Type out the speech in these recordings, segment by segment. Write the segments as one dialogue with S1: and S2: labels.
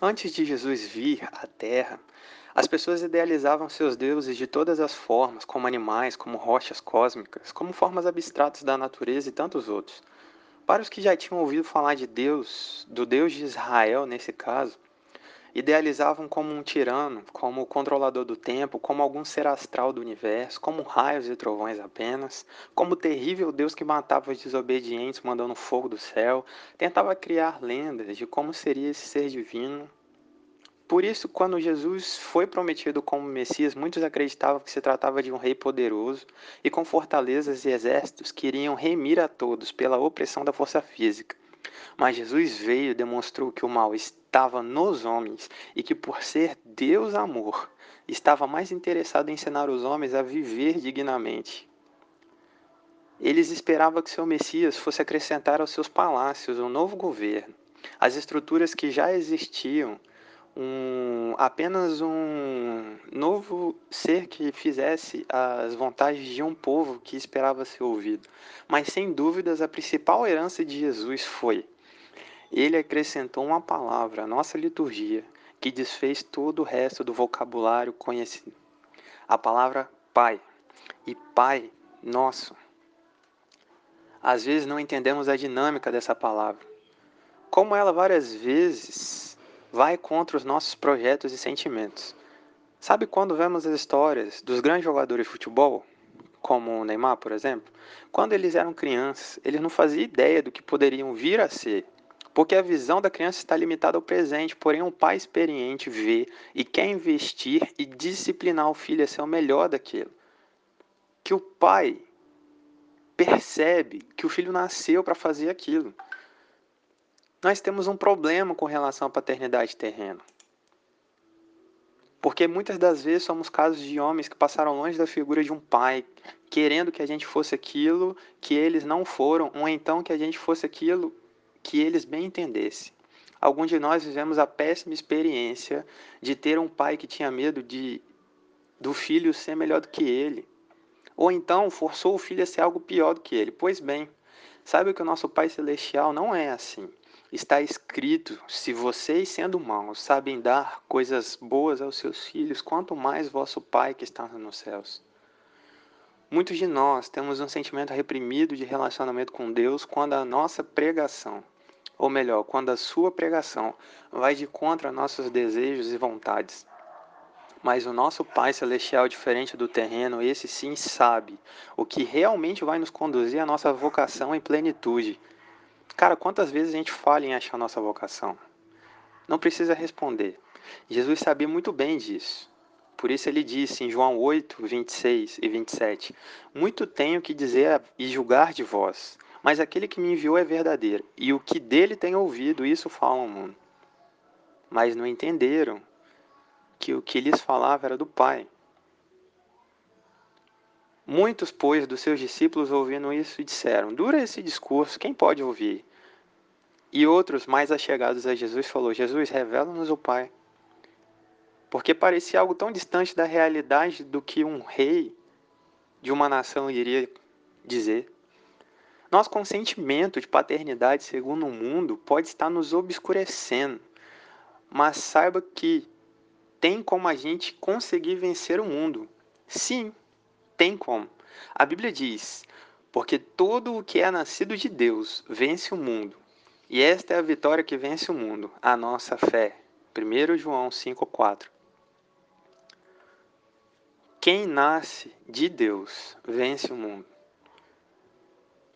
S1: Antes de Jesus vir à Terra, as pessoas idealizavam seus deuses de todas as formas, como animais, como rochas cósmicas, como formas abstratas da natureza e tantos outros. Para os que já tinham ouvido falar de Deus, do Deus de Israel nesse caso, idealizavam como um tirano, como o controlador do tempo, como algum ser astral do universo, como raios e trovões apenas, como o terrível Deus que matava os desobedientes mandando fogo do céu, tentava criar lendas de como seria esse ser divino. Por isso, quando Jesus foi prometido como Messias, muitos acreditavam que se tratava de um rei poderoso e com fortalezas e exércitos que iriam remir a todos pela opressão da força física. Mas Jesus veio e demonstrou que o mal estava nos homens e que, por ser Deus amor, estava mais interessado em ensinar os homens a viver dignamente. Eles esperavam que seu Messias fosse acrescentar aos seus palácios um novo governo, as estruturas que já existiam, um, apenas um novo ser que fizesse as vontades de um povo que esperava ser ouvido. Mas sem dúvidas, a principal herança de Jesus foi ele acrescentou uma palavra à nossa liturgia que desfez todo o resto do vocabulário conhecido. A palavra Pai e Pai Nosso. Às vezes não entendemos a dinâmica dessa palavra. Como ela várias vezes vai contra os nossos projetos e sentimentos. Sabe quando vemos as histórias dos grandes jogadores de futebol, como o Neymar, por exemplo? Quando eles eram crianças, eles não faziam ideia do que poderiam vir a ser porque a visão da criança está limitada ao presente, porém um pai experiente vê e quer investir e disciplinar o filho a ser o melhor daquilo. Que o pai percebe que o filho nasceu para fazer aquilo. Nós temos um problema com relação à paternidade terrena. Porque muitas das vezes somos casos de homens que passaram longe da figura de um pai, querendo que a gente fosse aquilo que eles não foram, ou então que a gente fosse aquilo que eles bem entendessem. Alguns de nós vivemos a péssima experiência de ter um pai que tinha medo de do filho ser melhor do que ele, ou então forçou o filho a ser algo pior do que ele. Pois bem, sabe que o nosso Pai celestial não é assim. Está escrito: se vocês, sendo maus, sabem dar coisas boas aos seus filhos, quanto mais vosso Pai que está nos céus. Muitos de nós temos um sentimento reprimido de relacionamento com Deus quando a nossa pregação ou melhor, quando a sua pregação vai de contra nossos desejos e vontades. Mas o nosso Pai Celestial, diferente do terreno, esse sim sabe o que realmente vai nos conduzir à nossa vocação em plenitude. Cara, quantas vezes a gente fala em achar nossa vocação? Não precisa responder. Jesus sabia muito bem disso. Por isso ele disse em João 8, 26 e 27: Muito tenho que dizer e julgar de vós, mas aquele que me enviou é verdadeiro, e o que dele tem ouvido, isso fala ao mundo. Mas não entenderam que o que lhes falava era do Pai. Muitos, pois, dos seus discípulos ouvindo isso disseram: Dura esse discurso, quem pode ouvir? E outros, mais achegados a Jesus, falou: Jesus, revela-nos o Pai. Porque parecia algo tão distante da realidade do que um rei de uma nação iria dizer. Nosso consentimento de paternidade segundo o mundo pode estar nos obscurecendo, mas saiba que tem como a gente conseguir vencer o mundo. Sim, tem como. A Bíblia diz: porque todo o que é nascido de Deus vence o mundo. E esta é a vitória que vence o mundo, a nossa fé. 1 João 5,4 Quem nasce de Deus vence o mundo.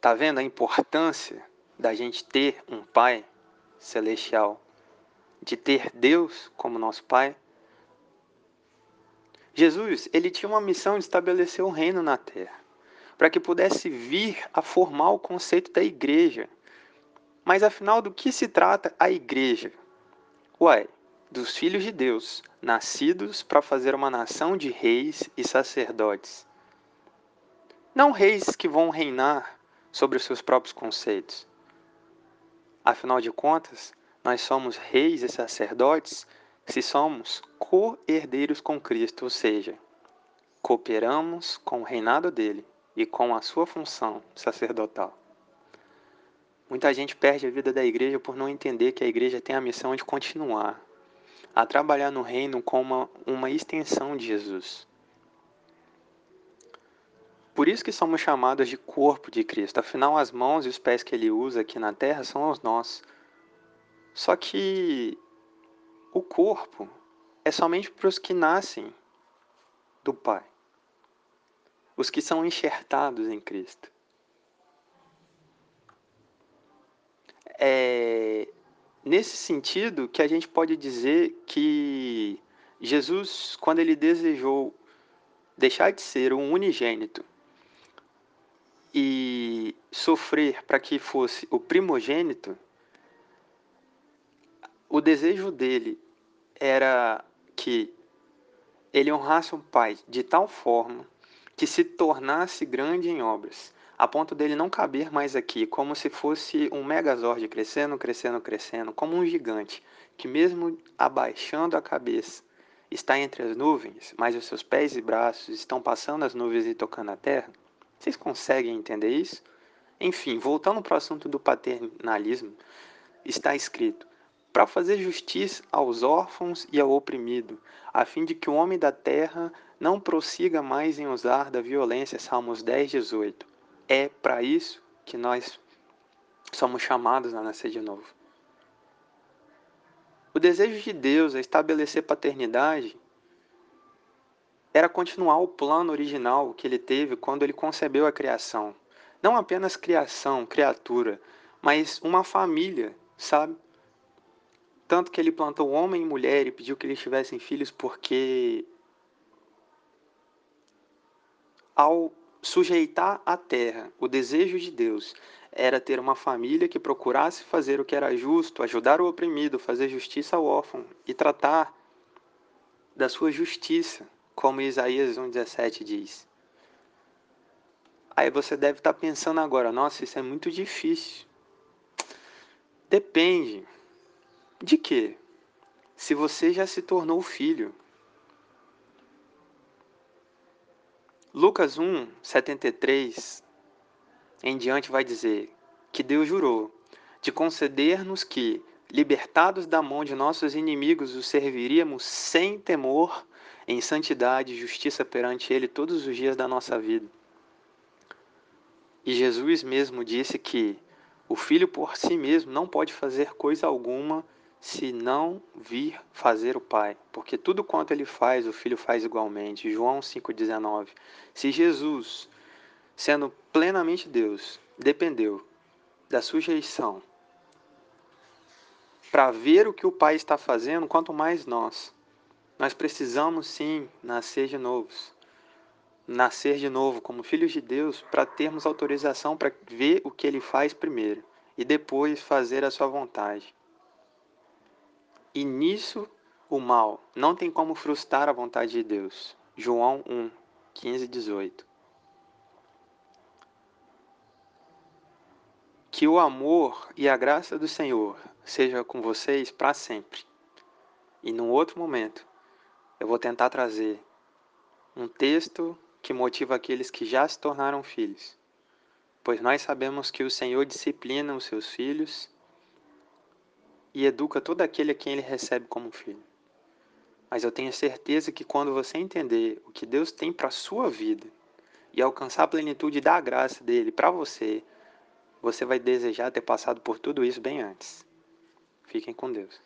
S1: Tá vendo a importância da gente ter um Pai celestial, de ter Deus como nosso Pai? Jesus, ele tinha uma missão de estabelecer o um reino na terra, para que pudesse vir a formar o conceito da igreja. Mas afinal, do que se trata a igreja? Uai, dos filhos de Deus, nascidos para fazer uma nação de reis e sacerdotes. Não reis que vão reinar sobre os seus próprios conceitos. Afinal de contas, nós somos reis e sacerdotes se somos co-herdeiros com Cristo, ou seja, cooperamos com o reinado dele e com a sua função sacerdotal. Muita gente perde a vida da igreja por não entender que a igreja tem a missão de continuar, a trabalhar no reino como uma, uma extensão de Jesus. Por isso que somos chamados de corpo de Cristo. Afinal, as mãos e os pés que ele usa aqui na terra são os nossos. Só que o corpo é somente para os que nascem do Pai, os que são enxertados em Cristo. É nesse sentido que a gente pode dizer que Jesus, quando ele desejou deixar de ser um unigênito e sofrer para que fosse o primogênito, o desejo dele era que ele honrasse o Pai de tal forma que se tornasse grande em obras, a ponto dele não caber mais aqui, como se fosse um megazord crescendo, crescendo, crescendo, como um gigante, que mesmo abaixando a cabeça, está entre as nuvens, mas os seus pés e braços estão passando as nuvens e tocando a terra? Vocês conseguem entender isso? Enfim, voltando para o assunto do paternalismo, está escrito: para fazer justiça aos órfãos e ao oprimido, a fim de que o homem da terra não prossiga mais em usar da violência. Salmos 10, 18. É para isso que nós somos chamados a nascer de novo. O desejo de Deus a estabelecer paternidade era continuar o plano original que ele teve quando ele concebeu a criação. Não apenas criação, criatura, mas uma família, sabe? Tanto que ele plantou homem e mulher e pediu que eles tivessem filhos, porque ao sujeitar a terra, o desejo de Deus era ter uma família que procurasse fazer o que era justo, ajudar o oprimido, fazer justiça ao órfão e tratar da sua justiça, como Isaías 1,17 diz. Aí você deve estar pensando agora, nossa, isso é muito difícil. Depende. De quê? Se você já se tornou filho. Lucas 1, 73 em diante vai dizer que Deus jurou de conceder-nos que, libertados da mão de nossos inimigos, os serviríamos sem temor, em santidade e justiça perante Ele todos os dias da nossa vida. E Jesus mesmo disse que o filho por si mesmo não pode fazer coisa alguma se não vir fazer o Pai, porque tudo quanto ele faz, o Filho faz igualmente. João 5,19. Se Jesus, sendo plenamente Deus, dependeu da sujeição para ver o que o Pai está fazendo, quanto mais nós. Nós precisamos sim nascer de novos. Nascer de novo como filhos de Deus para termos autorização para ver o que ele faz primeiro e depois fazer a sua vontade. E nisso o mal não tem como frustrar a vontade de Deus. João 1, 15 e 18. Que o amor e a graça do Senhor seja com vocês para sempre. E num outro momento, eu vou tentar trazer um texto que motiva aqueles que já se tornaram filhos. Pois nós sabemos que o Senhor disciplina os seus filhos e educa todo aquele a quem ele recebe como filho. Mas eu tenho certeza que quando você entender o que Deus tem para a sua vida e alcançar a plenitude da graça dele para você, você vai desejar ter passado por tudo isso bem antes. Fiquem com Deus.